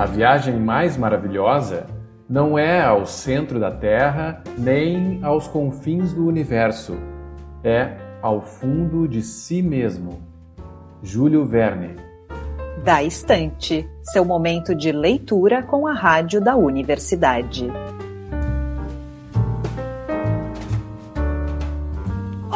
A viagem mais maravilhosa não é ao centro da Terra nem aos confins do universo, é ao fundo de si mesmo. Júlio Verne. Da Estante, seu momento de leitura com a rádio da universidade.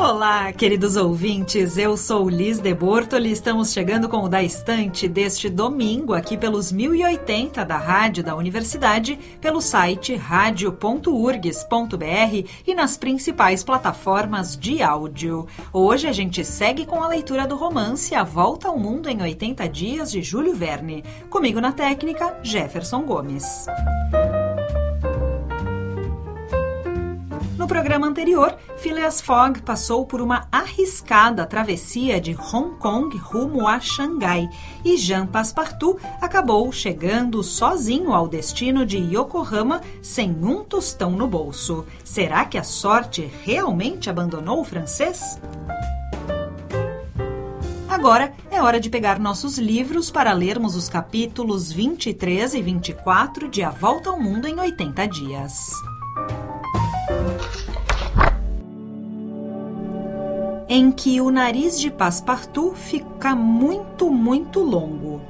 Olá, queridos ouvintes, eu sou Liz de Bortoli estamos chegando com o Da Estante deste domingo aqui pelos 1080 da Rádio da Universidade, pelo site radio.urgs.br e nas principais plataformas de áudio. Hoje a gente segue com a leitura do romance A Volta ao Mundo em 80 Dias de Júlio Verne. Comigo na técnica, Jefferson Gomes. No programa anterior, Phileas Fogg passou por uma arriscada travessia de Hong Kong rumo a Xangai e Jean Passepartout acabou chegando sozinho ao destino de Yokohama sem um tostão no bolso. Será que a sorte realmente abandonou o francês? Agora é hora de pegar nossos livros para lermos os capítulos 23 e 24 de A Volta ao Mundo em 80 Dias. Em que o nariz de Passepartout fica muito, muito longo.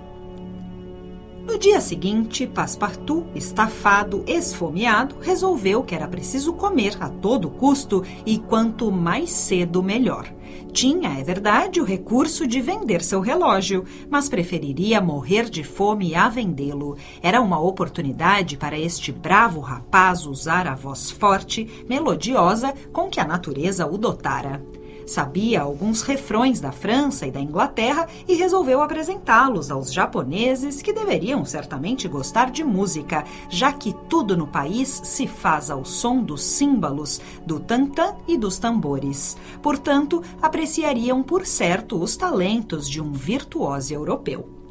No dia seguinte, Passepartout, estafado, esfomeado, resolveu que era preciso comer a todo custo e quanto mais cedo melhor. Tinha, é verdade, o recurso de vender seu relógio, mas preferiria morrer de fome a vendê-lo. Era uma oportunidade para este bravo rapaz usar a voz forte, melodiosa com que a natureza o dotara. Sabia alguns refrões da França e da Inglaterra e resolveu apresentá-los aos japoneses que deveriam certamente gostar de música, já que tudo no país se faz ao som dos símbolos, do tantã e dos tambores. Portanto, apreciariam por certo os talentos de um virtuoso europeu.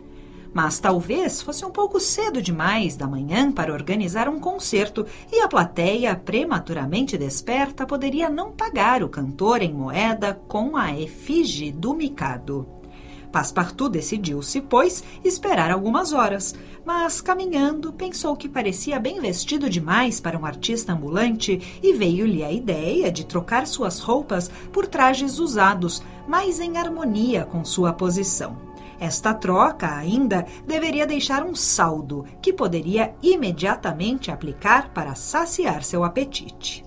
Mas talvez fosse um pouco cedo demais da manhã para organizar um concerto e a plateia, prematuramente desperta, poderia não pagar o cantor em moeda com a efígie do Mikado. Passepartout decidiu-se, pois, esperar algumas horas, mas caminhando pensou que parecia bem vestido demais para um artista ambulante e veio-lhe a ideia de trocar suas roupas por trajes usados, mais em harmonia com sua posição. Esta troca ainda deveria deixar um saldo que poderia imediatamente aplicar para saciar seu apetite.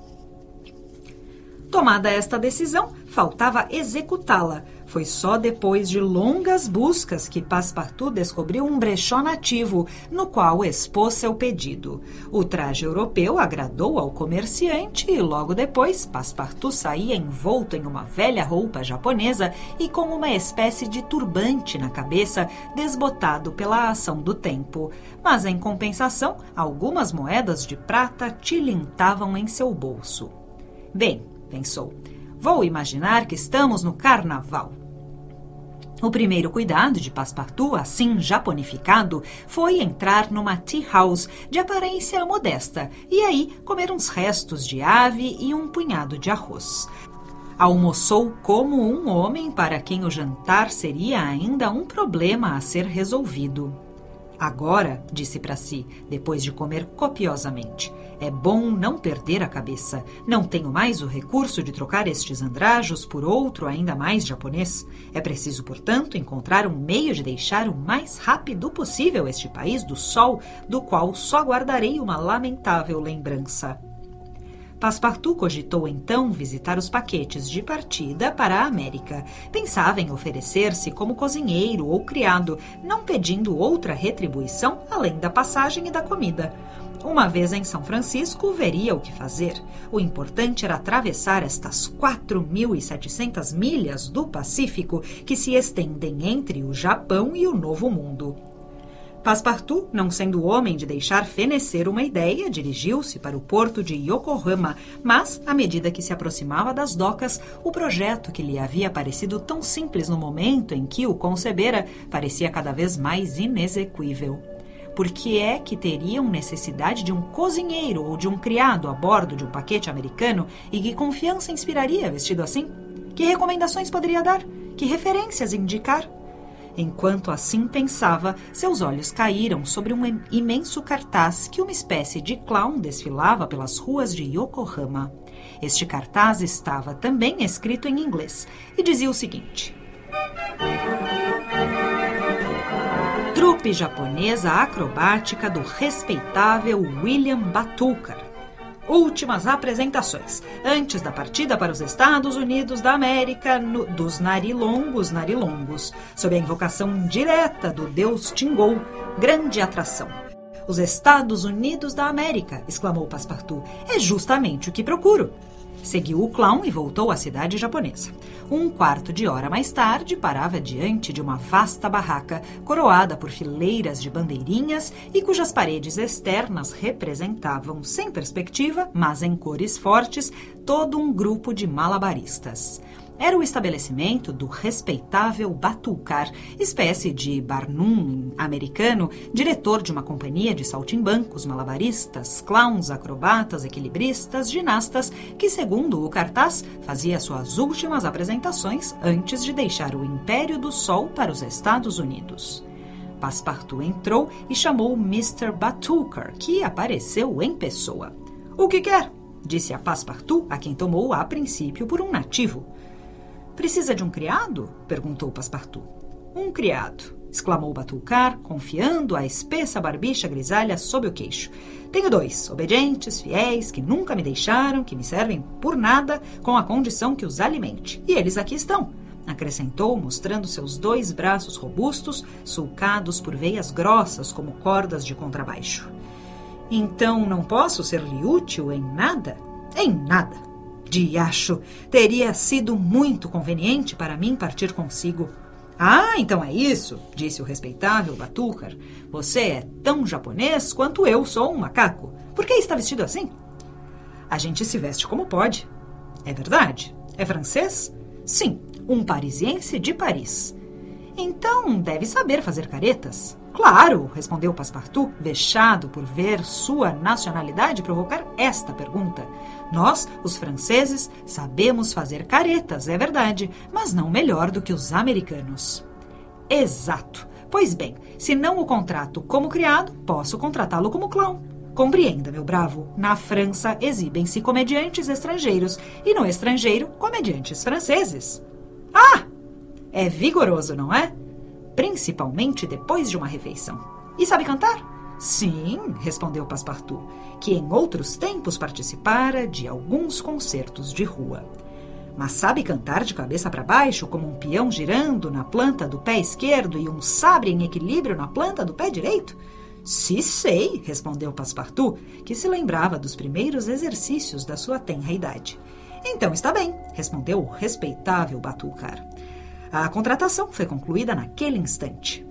Tomada esta decisão, faltava executá-la, foi só depois de longas buscas que Passepartout descobriu um brechó nativo, no qual expôs seu pedido. O traje europeu agradou ao comerciante e logo depois Passepartout saía envolto em uma velha roupa japonesa e com uma espécie de turbante na cabeça, desbotado pela ação do tempo. Mas em compensação, algumas moedas de prata tilintavam em seu bolso. Bem, pensou. Vou imaginar que estamos no carnaval. O primeiro cuidado de Passepartout, assim japonificado, foi entrar numa tea house de aparência modesta e aí comer uns restos de ave e um punhado de arroz. Almoçou como um homem para quem o jantar seria ainda um problema a ser resolvido. Agora, disse para si, depois de comer copiosamente, é bom não perder a cabeça. Não tenho mais o recurso de trocar estes andrajos por outro ainda mais japonês. É preciso, portanto, encontrar um meio de deixar o mais rápido possível este país do sol, do qual só guardarei uma lamentável lembrança. Passepartout cogitou então visitar os paquetes de partida para a América. Pensava em oferecer-se como cozinheiro ou criado, não pedindo outra retribuição além da passagem e da comida. Uma vez em São Francisco, veria o que fazer. O importante era atravessar estas 4.700 milhas do Pacífico que se estendem entre o Japão e o Novo Mundo. Passepartout, não sendo homem de deixar fenecer uma ideia, dirigiu-se para o porto de Yokohama, mas, à medida que se aproximava das docas, o projeto que lhe havia parecido tão simples no momento em que o concebera parecia cada vez mais inexequível. Por que é que teriam necessidade de um cozinheiro ou de um criado a bordo de um paquete americano e que confiança inspiraria vestido assim? Que recomendações poderia dar? Que referências indicar? Enquanto assim pensava, seus olhos caíram sobre um imenso cartaz que uma espécie de clown desfilava pelas ruas de Yokohama. Este cartaz estava também escrito em inglês e dizia o seguinte: Trupe japonesa acrobática do respeitável William Batucar últimas apresentações, antes da partida para os Estados Unidos da América no, dos narilongos narilongos, sob a invocação direta do deus Tingol, grande atração. Os Estados Unidos da América, exclamou Passepartout, é justamente o que procuro. Seguiu o clown e voltou à cidade japonesa. Um quarto de hora mais tarde, parava diante de uma vasta barraca, coroada por fileiras de bandeirinhas e cujas paredes externas representavam, sem perspectiva, mas em cores fortes, todo um grupo de malabaristas era o estabelecimento do respeitável Batucar, espécie de Barnum americano, diretor de uma companhia de saltimbancos, malabaristas, clowns, acrobatas, equilibristas, ginastas, que, segundo o cartaz, fazia suas últimas apresentações antes de deixar o Império do Sol para os Estados Unidos. Passepartout entrou e chamou Mr. Batucar, que apareceu em pessoa. O que quer? disse a Passepartout, a quem tomou a princípio por um nativo. Precisa de um criado? perguntou Passepartout. Um criado, exclamou Batulcar, confiando a espessa barbicha grisalha sob o queixo. Tenho dois, obedientes, fiéis, que nunca me deixaram, que me servem por nada, com a condição que os alimente. E eles aqui estão acrescentou, mostrando seus dois braços robustos, sulcados por veias grossas como cordas de contrabaixo. Então não posso ser-lhe útil em nada? Em nada, Diacho, teria sido muito conveniente para mim partir consigo. Ah, então é isso, disse o respeitável Batucar. Você é tão japonês quanto eu sou um macaco. Por que está vestido assim? A gente se veste como pode. É verdade? É francês? Sim, um parisiense de Paris. Então deve saber fazer caretas. Claro, respondeu Passepartout, vexado por ver sua nacionalidade provocar esta pergunta. Nós, os franceses, sabemos fazer caretas, é verdade, mas não melhor do que os americanos. Exato. Pois bem, se não o contrato como criado, posso contratá-lo como clown. Compreenda, meu bravo, na França exibem-se comediantes estrangeiros e no estrangeiro, comediantes franceses. Ah! É vigoroso, não é? Principalmente depois de uma refeição. E sabe cantar? Sim, respondeu Passepartout, que em outros tempos participara de alguns concertos de rua. Mas sabe cantar de cabeça para baixo, como um peão girando na planta do pé esquerdo e um sabre em equilíbrio na planta do pé direito? Se sei, respondeu Passepartout, que se lembrava dos primeiros exercícios da sua tenra idade. Então está bem, respondeu o respeitável Batucar. A contratação foi concluída naquele instante.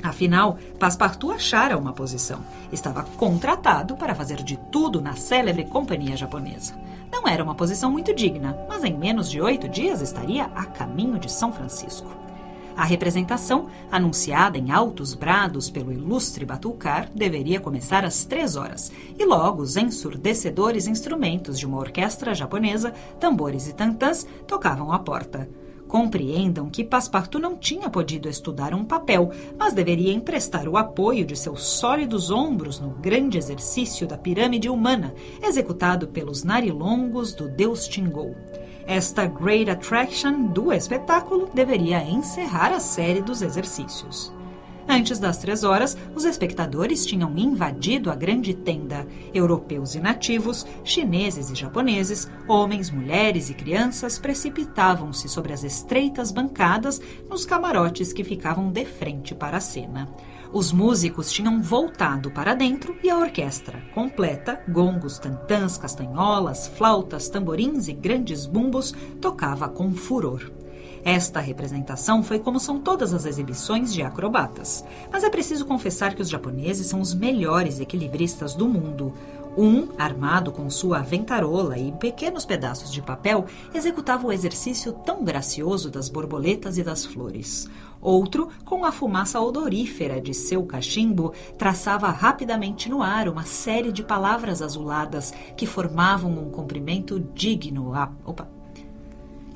Afinal, Passepartout achara uma posição. Estava contratado para fazer de tudo na célebre companhia japonesa. Não era uma posição muito digna, mas em menos de oito dias estaria a caminho de São Francisco. A representação, anunciada em altos brados pelo ilustre Batucar, deveria começar às três horas, e logo os ensurdecedores instrumentos de uma orquestra japonesa, tambores e tantãs, tocavam à porta. Compreendam que Passepartout não tinha podido estudar um papel, mas deveria emprestar o apoio de seus sólidos ombros no grande exercício da pirâmide humana, executado pelos narilongos do deus Tingol. Esta Great Attraction do espetáculo deveria encerrar a série dos exercícios. Antes das três horas, os espectadores tinham invadido a grande tenda. Europeus e nativos, chineses e japoneses, homens, mulheres e crianças precipitavam-se sobre as estreitas bancadas nos camarotes que ficavam de frente para a cena. Os músicos tinham voltado para dentro e a orquestra, completa, gongos, tantãs, castanholas, flautas, tamborins e grandes bumbos, tocava com furor. Esta representação foi como são todas as exibições de acrobatas. Mas é preciso confessar que os japoneses são os melhores equilibristas do mundo. Um, armado com sua aventarola e pequenos pedaços de papel, executava o exercício tão gracioso das borboletas e das flores. Outro, com a fumaça odorífera de seu cachimbo, traçava rapidamente no ar uma série de palavras azuladas que formavam um comprimento digno. A... Opa,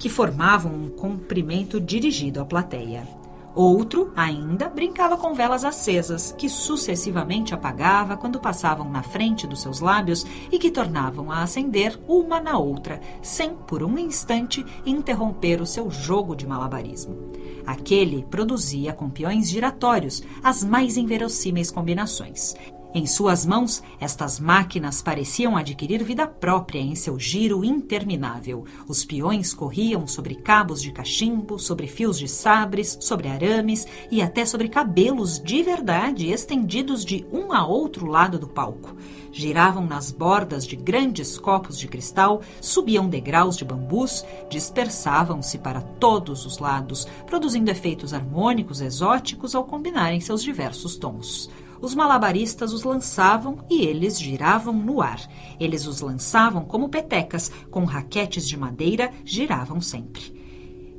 que formavam um comprimento dirigido à plateia. Outro, ainda, brincava com velas acesas, que sucessivamente apagava quando passavam na frente dos seus lábios e que tornavam a acender uma na outra, sem, por um instante, interromper o seu jogo de malabarismo. Aquele produzia com peões giratórios as mais inverossímeis combinações. Em suas mãos, estas máquinas pareciam adquirir vida própria em seu giro interminável. Os peões corriam sobre cabos de cachimbo, sobre fios de sabres, sobre arames e até sobre cabelos de verdade estendidos de um a outro lado do palco. Giravam nas bordas de grandes copos de cristal, subiam degraus de bambus, dispersavam-se para todos os lados, produzindo efeitos harmônicos exóticos ao combinarem seus diversos tons os malabaristas os lançavam e eles giravam no ar. Eles os lançavam como petecas, com raquetes de madeira, giravam sempre.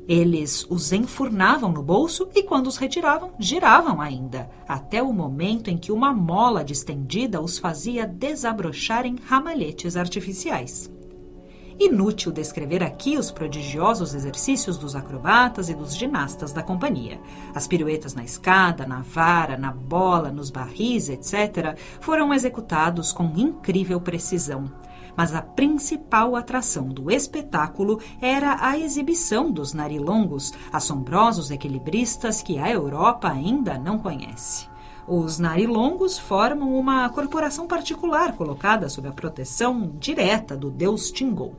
Eles os enfurnavam no bolso e, quando os retiravam, giravam ainda, até o momento em que uma mola distendida os fazia desabrochar em ramalhetes artificiais. Inútil descrever aqui os prodigiosos exercícios dos acrobatas e dos ginastas da companhia. As piruetas na escada, na vara, na bola, nos barris, etc., foram executados com incrível precisão. Mas a principal atração do espetáculo era a exibição dos narilongos, assombrosos equilibristas que a Europa ainda não conhece. Os narilongos formam uma corporação particular colocada sob a proteção direta do deus Tingol.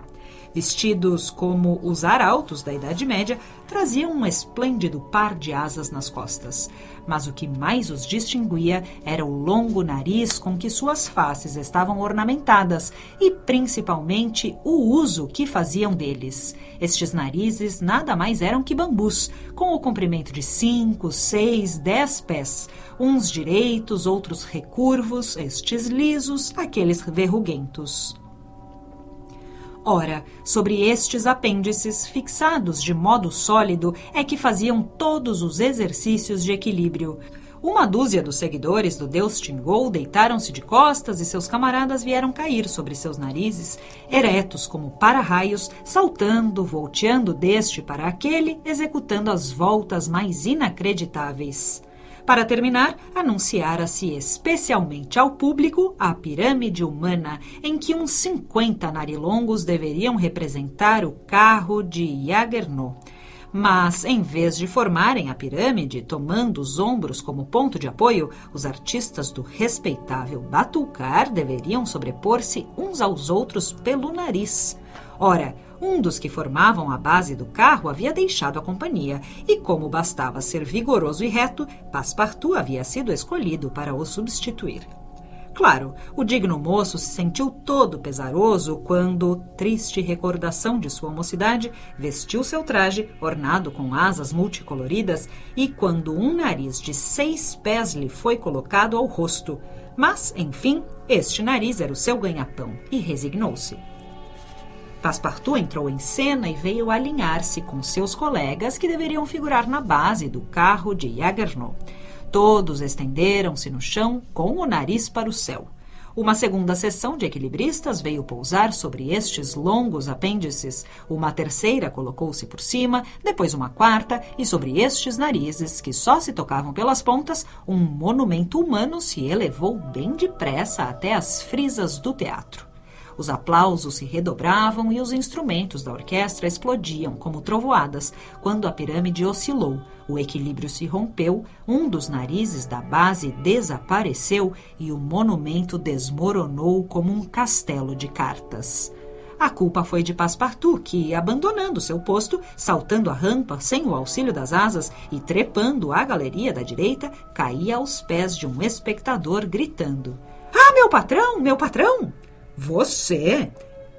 Vestidos como os arautos da Idade Média, traziam um esplêndido par de asas nas costas. Mas o que mais os distinguia era o longo nariz com que suas faces estavam ornamentadas e, principalmente, o uso que faziam deles. Estes narizes nada mais eram que bambus, com o comprimento de cinco, seis, dez pés, uns direitos, outros recurvos, estes lisos, aqueles verruguentos. Ora, sobre estes apêndices, fixados de modo sólido, é que faziam todos os exercícios de equilíbrio. Uma dúzia dos seguidores do deus Tingol deitaram-se de costas e seus camaradas vieram cair sobre seus narizes, eretos como para-raios, saltando, volteando deste para aquele, executando as voltas mais inacreditáveis. Para terminar, anunciara-se especialmente ao público a pirâmide humana, em que uns 50 narilongos deveriam representar o carro de Jagerno. Mas, em vez de formarem a pirâmide, tomando os ombros como ponto de apoio, os artistas do respeitável Batucar deveriam sobrepor-se uns aos outros pelo nariz. Ora, um dos que formavam a base do carro havia deixado a companhia, e como bastava ser vigoroso e reto, Passepartout havia sido escolhido para o substituir. Claro, o digno moço se sentiu todo pesaroso quando, triste recordação de sua mocidade, vestiu seu traje, ornado com asas multicoloridas, e quando um nariz de seis pés lhe foi colocado ao rosto. Mas, enfim, este nariz era o seu ganha-pão, e resignou-se. Passepartout entrou em cena e veio alinhar-se com seus colegas que deveriam figurar na base do carro de Jagernaut. Todos estenderam-se no chão com o nariz para o céu. Uma segunda sessão de equilibristas veio pousar sobre estes longos apêndices. Uma terceira colocou-se por cima, depois uma quarta, e sobre estes narizes, que só se tocavam pelas pontas, um monumento humano se elevou bem depressa até as frisas do teatro. Os aplausos se redobravam e os instrumentos da orquestra explodiam como trovoadas quando a pirâmide oscilou, o equilíbrio se rompeu, um dos narizes da base desapareceu e o monumento desmoronou como um castelo de cartas. A culpa foi de Passepartout, que, abandonando seu posto, saltando a rampa sem o auxílio das asas e trepando a galeria da direita, caía aos pés de um espectador gritando: Ah, meu patrão, meu patrão! Você?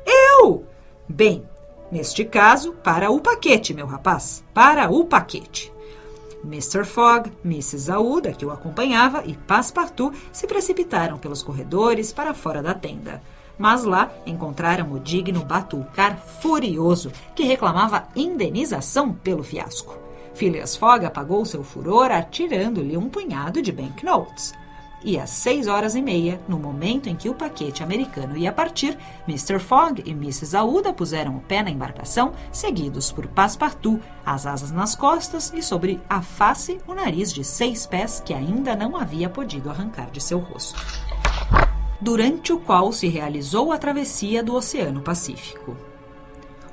Eu! Bem, neste caso, para o paquete, meu rapaz, para o paquete. Mr. Fogg, Mrs. Aouda, que o acompanhava, e Passepartout se precipitaram pelos corredores para fora da tenda. Mas lá encontraram o digno Batulcar furioso, que reclamava indenização pelo fiasco. Phileas Fogg apagou seu furor atirando-lhe um punhado de banknotes. E às seis horas e meia, no momento em que o paquete americano ia partir, Mr. Fogg e Mrs. Aouda puseram o pé na embarcação, seguidos por Passepartout, as asas nas costas e sobre a face o nariz de seis pés que ainda não havia podido arrancar de seu rosto. Durante o qual se realizou a travessia do Oceano Pacífico.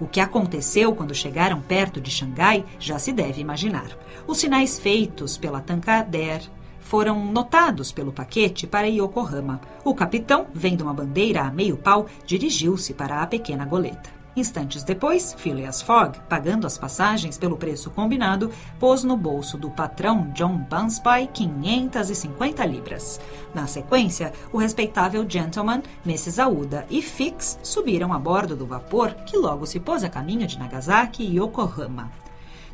O que aconteceu quando chegaram perto de Xangai já se deve imaginar. Os sinais feitos pela Tankadère foram notados pelo paquete para Yokohama. O capitão, vendo uma bandeira a meio pau, dirigiu-se para a pequena goleta. Instantes depois, Phileas Fogg, pagando as passagens pelo preço combinado, pôs no bolso do patrão John Bunsby 550 libras. Na sequência, o respeitável gentleman, Mrs. Aouda e Fix subiram a bordo do vapor que logo se pôs a caminho de Nagasaki e Yokohama.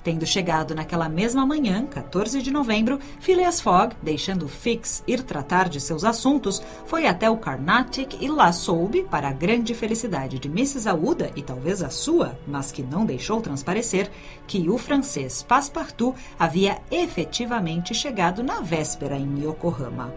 Tendo chegado naquela mesma manhã, 14 de novembro, Phileas Fogg, deixando Fix ir tratar de seus assuntos, foi até o Carnatic e lá soube, para a grande felicidade de Mrs. Aouda e talvez a sua, mas que não deixou transparecer, que o francês Passepartout havia efetivamente chegado na véspera em Yokohama.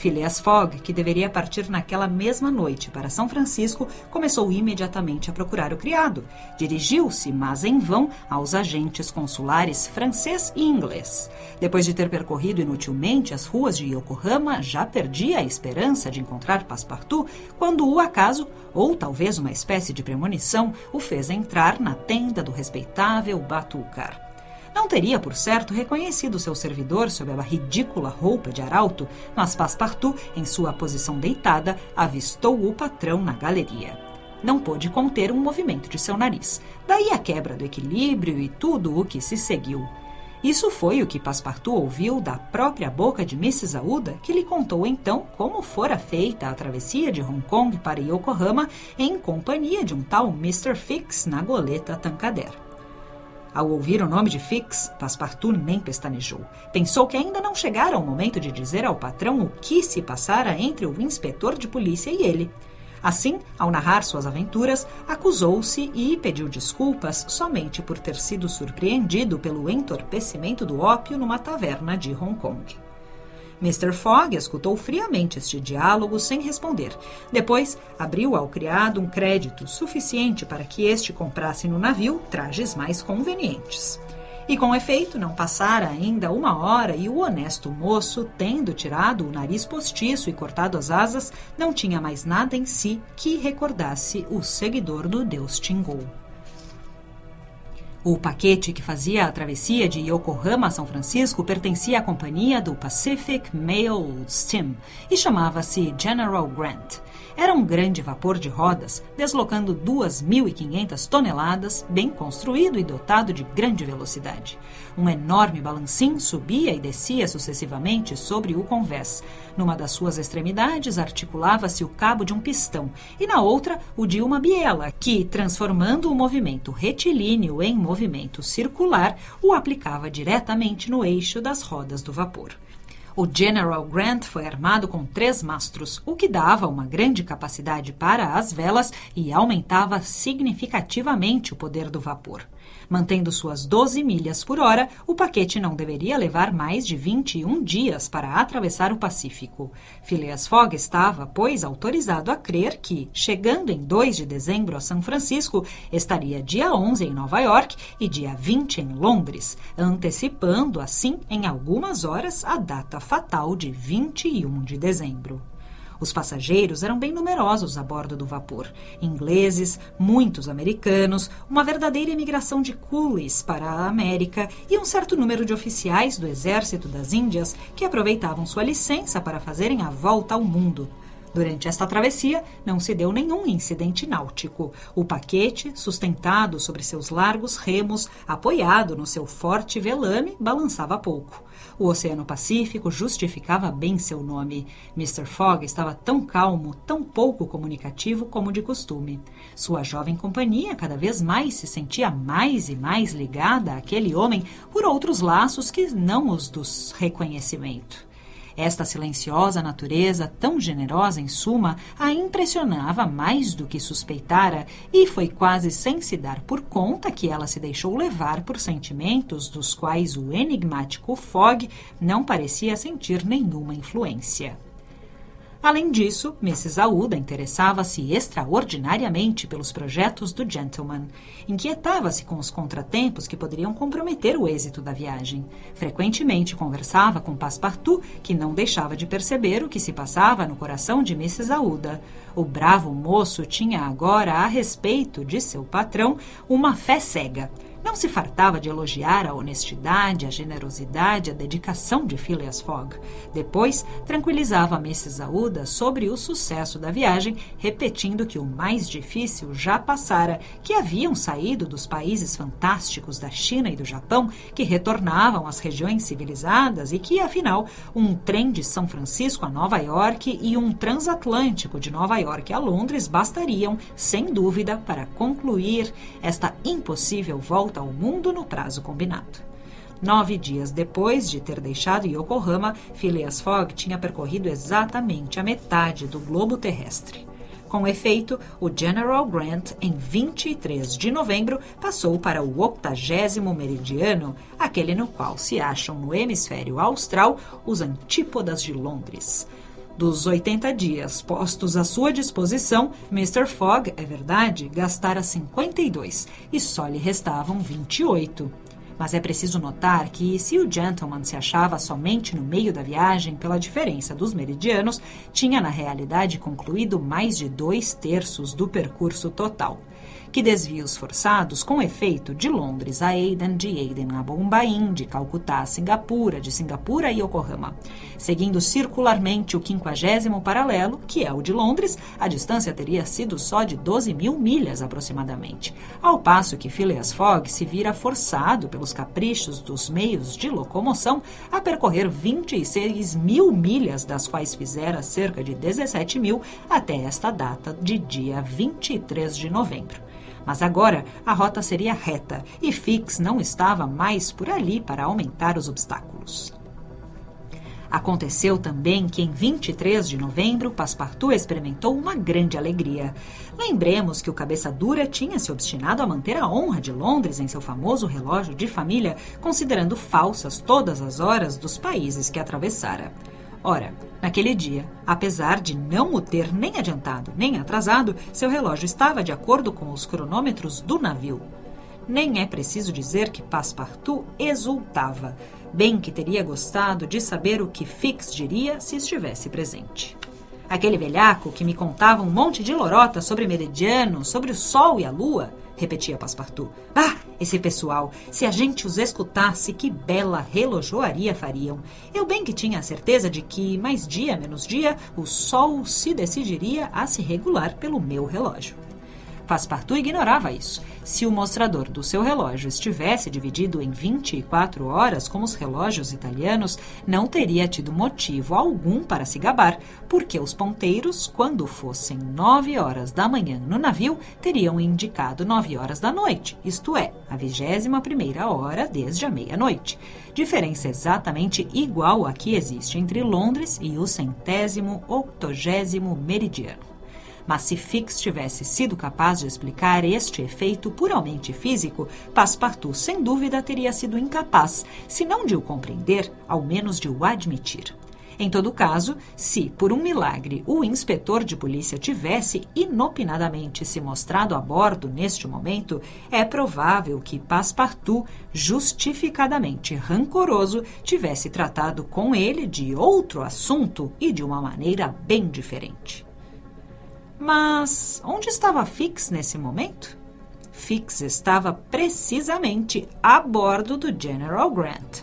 Phileas Fogg, que deveria partir naquela mesma noite para São Francisco, começou imediatamente a procurar o criado. Dirigiu-se, mas em vão, aos agentes consulares francês e inglês. Depois de ter percorrido inutilmente as ruas de Yokohama, já perdia a esperança de encontrar Passepartout quando o acaso, ou talvez uma espécie de premonição, o fez entrar na tenda do respeitável Batucar. Não teria, por certo, reconhecido seu servidor sob a ridícula roupa de arauto, mas Passepartout, em sua posição deitada, avistou o patrão na galeria. Não pôde conter um movimento de seu nariz. Daí a quebra do equilíbrio e tudo o que se seguiu. Isso foi o que Passepartout ouviu da própria boca de Mrs. Aouda, que lhe contou então como fora feita a travessia de Hong Kong para Yokohama em companhia de um tal Mr. Fix na goleta Tankadère. Ao ouvir o nome de Fix, Passepartout nem pestanejou. Pensou que ainda não chegara o momento de dizer ao patrão o que se passara entre o inspetor de polícia e ele. Assim, ao narrar suas aventuras, acusou-se e pediu desculpas somente por ter sido surpreendido pelo entorpecimento do ópio numa taverna de Hong Kong. Mr. Fogg escutou friamente este diálogo sem responder. Depois, abriu ao criado um crédito suficiente para que este comprasse no navio trajes mais convenientes. E com efeito, não passara ainda uma hora e o honesto moço, tendo tirado o nariz postiço e cortado as asas, não tinha mais nada em si que recordasse o seguidor do deus Tingou. O paquete que fazia a travessia de Yokohama a São Francisco pertencia à companhia do Pacific Mail Steam e chamava-se General Grant. Era um grande vapor de rodas, deslocando 2.500 toneladas, bem construído e dotado de grande velocidade. Um enorme balancim subia e descia sucessivamente sobre o convés. Numa das suas extremidades articulava-se o cabo de um pistão e na outra o de uma biela, que, transformando o movimento retilíneo em movimento circular, o aplicava diretamente no eixo das rodas do vapor. O General Grant foi armado com três mastros, o que dava uma grande capacidade para as velas e aumentava significativamente o poder do vapor. Mantendo suas 12 milhas por hora, o paquete não deveria levar mais de 21 dias para atravessar o Pacífico. Phileas Fogg estava, pois, autorizado a crer que, chegando em 2 de dezembro a São Francisco, estaria dia 11 em Nova York e dia 20 em Londres, antecipando, assim, em algumas horas, a data fatal de 21 de dezembro. Os passageiros eram bem numerosos a bordo do vapor. Ingleses, muitos americanos, uma verdadeira imigração de coolies para a América e um certo número de oficiais do Exército das Índias que aproveitavam sua licença para fazerem a volta ao mundo. Durante esta travessia, não se deu nenhum incidente náutico. O paquete, sustentado sobre seus largos remos, apoiado no seu forte velame, balançava pouco. O Oceano Pacífico justificava bem seu nome. Mr. Fogg estava tão calmo, tão pouco comunicativo como de costume. Sua jovem companhia cada vez mais se sentia mais e mais ligada àquele homem por outros laços que não os dos reconhecimento. Esta silenciosa natureza, tão generosa em suma, a impressionava mais do que suspeitara, e foi quase sem se dar por conta que ela se deixou levar por sentimentos dos quais o enigmático Fogg não parecia sentir nenhuma influência. Além disso, Mrs. Aouda interessava-se extraordinariamente pelos projetos do gentleman. Inquietava-se com os contratempos que poderiam comprometer o êxito da viagem. Frequentemente conversava com Passepartout, que não deixava de perceber o que se passava no coração de Mrs. Aouda. O bravo moço tinha agora, a respeito de seu patrão, uma fé cega. Não se fartava de elogiar a honestidade, a generosidade, a dedicação de Phileas Fogg. Depois, tranquilizava Mrs. Aouda sobre o sucesso da viagem, repetindo que o mais difícil já passara, que haviam saído dos países fantásticos da China e do Japão, que retornavam às regiões civilizadas e que, afinal, um trem de São Francisco a Nova York e um transatlântico de Nova York a Londres bastariam, sem dúvida, para concluir esta impossível volta volta ao mundo no prazo combinado. Nove dias depois de ter deixado Yokohama, Phileas Fogg tinha percorrido exatamente a metade do globo terrestre. Com efeito, o General Grant, em 23 de novembro, passou para o 80 meridiano, aquele no qual se acham no hemisfério austral os antípodas de Londres. Dos 80 dias postos à sua disposição, Mr. Fogg, é verdade, gastara 52 e só lhe restavam 28. Mas é preciso notar que, se o gentleman se achava somente no meio da viagem pela diferença dos meridianos, tinha na realidade concluído mais de dois terços do percurso total que desvios forçados com efeito de Londres a Aden, de Aden a Bombaim, de Calcutá a Singapura, de Singapura a Yokohama. Seguindo circularmente o quinquagésimo paralelo, que é o de Londres, a distância teria sido só de 12 mil milhas aproximadamente, ao passo que Phileas Fogg se vira forçado pelos caprichos dos meios de locomoção a percorrer 26 mil milhas, das quais fizera cerca de 17 mil até esta data de dia 23 de novembro. Mas agora a rota seria reta e Fix não estava mais por ali para aumentar os obstáculos. Aconteceu também que em 23 de novembro, Passepartout experimentou uma grande alegria. Lembremos que o cabeça dura tinha se obstinado a manter a honra de Londres em seu famoso relógio de família, considerando falsas todas as horas dos países que atravessara. Ora, naquele dia, apesar de não o ter nem adiantado nem atrasado, seu relógio estava de acordo com os cronômetros do navio. Nem é preciso dizer que Passepartout exultava, bem que teria gostado de saber o que Fix diria se estivesse presente. Aquele velhaco que me contava um monte de lorota sobre meridiano, sobre o sol e a lua, repetia Passepartout. Ah, esse pessoal, se a gente os escutasse, que bela relojoaria fariam. Eu bem que tinha a certeza de que, mais dia menos dia, o sol se decidiria a se regular pelo meu relógio. Passepartout ignorava isso. Se o mostrador do seu relógio estivesse dividido em 24 horas, como os relógios italianos, não teria tido motivo algum para se gabar, porque os ponteiros, quando fossem 9 horas da manhã no navio, teriam indicado 9 horas da noite, isto é, a 21 primeira hora desde a meia-noite. Diferença exatamente igual a que existe entre Londres e o centésimo octogésimo meridiano. Mas se Fix tivesse sido capaz de explicar este efeito puramente físico, Passepartout sem dúvida teria sido incapaz, se não de o compreender, ao menos de o admitir. Em todo caso, se, por um milagre, o inspetor de polícia tivesse inopinadamente se mostrado a bordo neste momento, é provável que Passepartout, justificadamente rancoroso, tivesse tratado com ele de outro assunto e de uma maneira bem diferente. Mas onde estava Fix nesse momento? Fix estava precisamente a bordo do General Grant.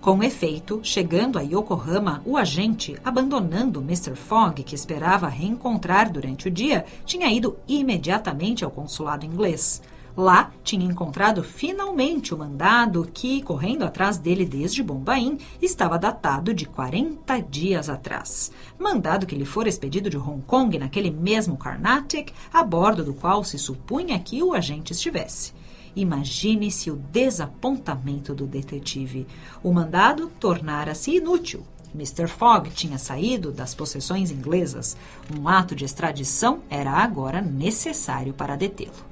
Com efeito, chegando a Yokohama, o agente, abandonando Mr. Fogg, que esperava reencontrar durante o dia, tinha ido imediatamente ao consulado inglês. Lá, tinha encontrado finalmente o mandado que, correndo atrás dele desde Bombaim, estava datado de 40 dias atrás. Mandado que lhe fora expedido de Hong Kong naquele mesmo Carnatic, a bordo do qual se supunha que o agente estivesse. Imagine-se o desapontamento do detetive. O mandado tornara-se inútil. Mr. Fogg tinha saído das possessões inglesas. Um ato de extradição era agora necessário para detê-lo.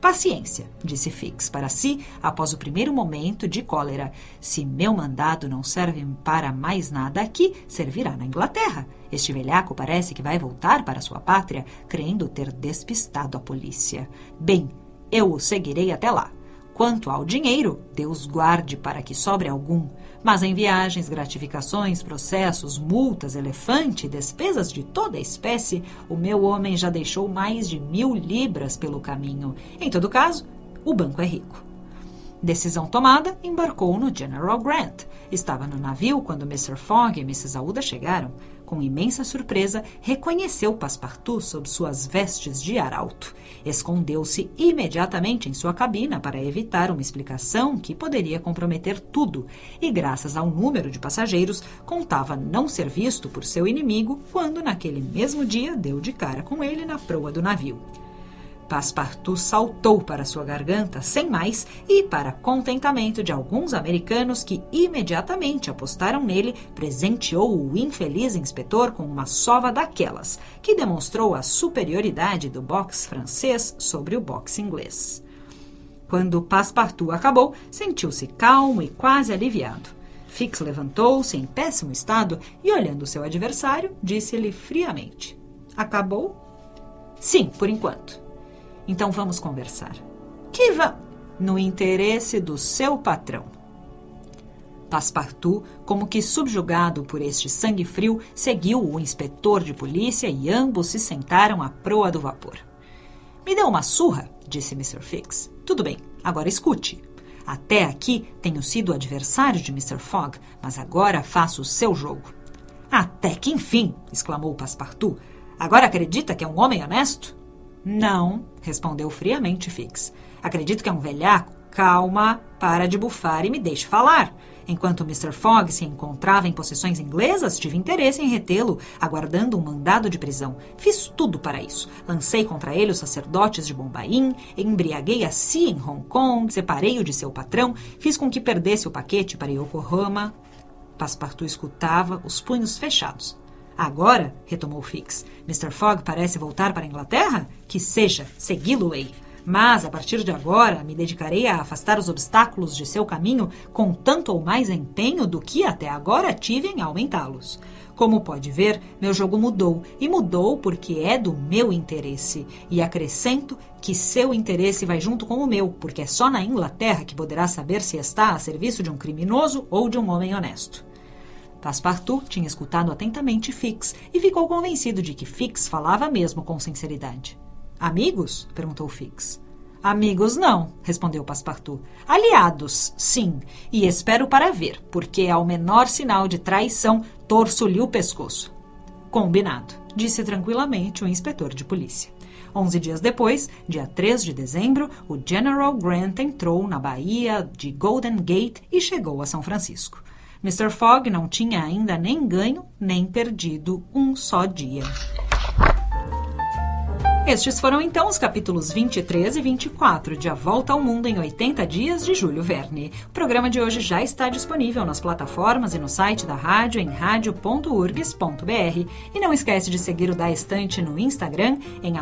Paciência, disse Fix para si após o primeiro momento de cólera. Se meu mandado não serve para mais nada aqui, servirá na Inglaterra. Este velhaco parece que vai voltar para sua pátria, crendo ter despistado a polícia. Bem, eu o seguirei até lá. Quanto ao dinheiro, Deus guarde para que sobre algum. Mas em viagens, gratificações, processos, multas, elefante, despesas de toda espécie, o meu homem já deixou mais de mil libras pelo caminho. Em todo caso, o banco é rico. Decisão tomada, embarcou no General Grant. Estava no navio quando Mr. Fogg e Mrs. Aouda chegaram com imensa surpresa, reconheceu Passepartout sob suas vestes de arauto. Escondeu-se imediatamente em sua cabina para evitar uma explicação que poderia comprometer tudo, e graças ao número de passageiros, contava não ser visto por seu inimigo quando, naquele mesmo dia, deu de cara com ele na proa do navio. Passepartout saltou para sua garganta sem mais e, para contentamento de alguns americanos que imediatamente apostaram nele, presenteou o infeliz inspetor com uma sova daquelas, que demonstrou a superioridade do boxe francês sobre o boxe inglês. Quando Passepartout acabou, sentiu-se calmo e quase aliviado. Fix levantou-se em péssimo estado e, olhando seu adversário, disse-lhe friamente: Acabou? Sim, por enquanto. Então vamos conversar. Que va... No interesse do seu patrão. Passepartout, como que subjugado por este sangue frio, seguiu o inspetor de polícia e ambos se sentaram à proa do vapor. Me deu uma surra, disse Mr. Fix. Tudo bem, agora escute. Até aqui tenho sido adversário de Mr. Fogg, mas agora faço o seu jogo. Até que enfim! exclamou Passepartout. Agora acredita que é um homem honesto? Não, respondeu friamente Fix. Acredito que é um velhaco. Calma, para de bufar e me deixe falar. Enquanto Mr. Fogg se encontrava em possessões inglesas, tive interesse em retê-lo, aguardando um mandado de prisão. Fiz tudo para isso. Lancei contra ele os sacerdotes de Bombaim, embriaguei a Si em Hong Kong, separei-o de seu patrão, fiz com que perdesse o paquete para Yokohama. Passepartout escutava, os punhos fechados. Agora, retomou Fix, Mr. Fogg parece voltar para a Inglaterra? Que seja, segui-lo-ei. Mas, a partir de agora, me dedicarei a afastar os obstáculos de seu caminho com tanto ou mais empenho do que até agora tive em aumentá-los. Como pode ver, meu jogo mudou, e mudou porque é do meu interesse. E acrescento que seu interesse vai junto com o meu, porque é só na Inglaterra que poderá saber se está a serviço de um criminoso ou de um homem honesto. Passepartout tinha escutado atentamente Fix e ficou convencido de que Fix falava mesmo com sinceridade. Amigos? perguntou Fix. Amigos não, respondeu Passepartout. Aliados, sim, e espero para ver, porque ao menor sinal de traição torço-lhe o pescoço. Combinado, disse tranquilamente o inspetor de polícia. Onze dias depois, dia 3 de dezembro, o General Grant entrou na Baía de Golden Gate e chegou a São Francisco. Mr. Fogg não tinha ainda nem ganho nem perdido um só dia. Estes foram então os capítulos 23 e 24 de A Volta ao Mundo em 80 Dias de Júlio Verne. O programa de hoje já está disponível nas plataformas e no site da rádio em radio.urgs.br. E não esquece de seguir o Da Estante no Instagram em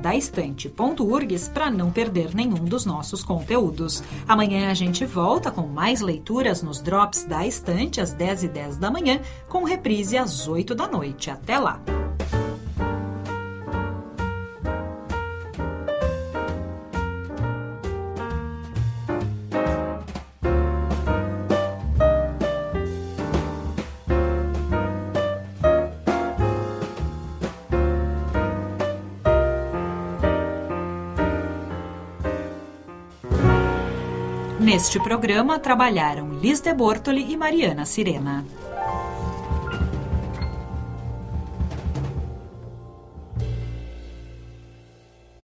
daestante.urgs para não perder nenhum dos nossos conteúdos. Amanhã a gente volta com mais leituras nos Drops da Estante às 10 e 10 da manhã, com reprise às 8 da noite. Até lá! Neste programa trabalharam Liz de Bortoli e Mariana Sirena.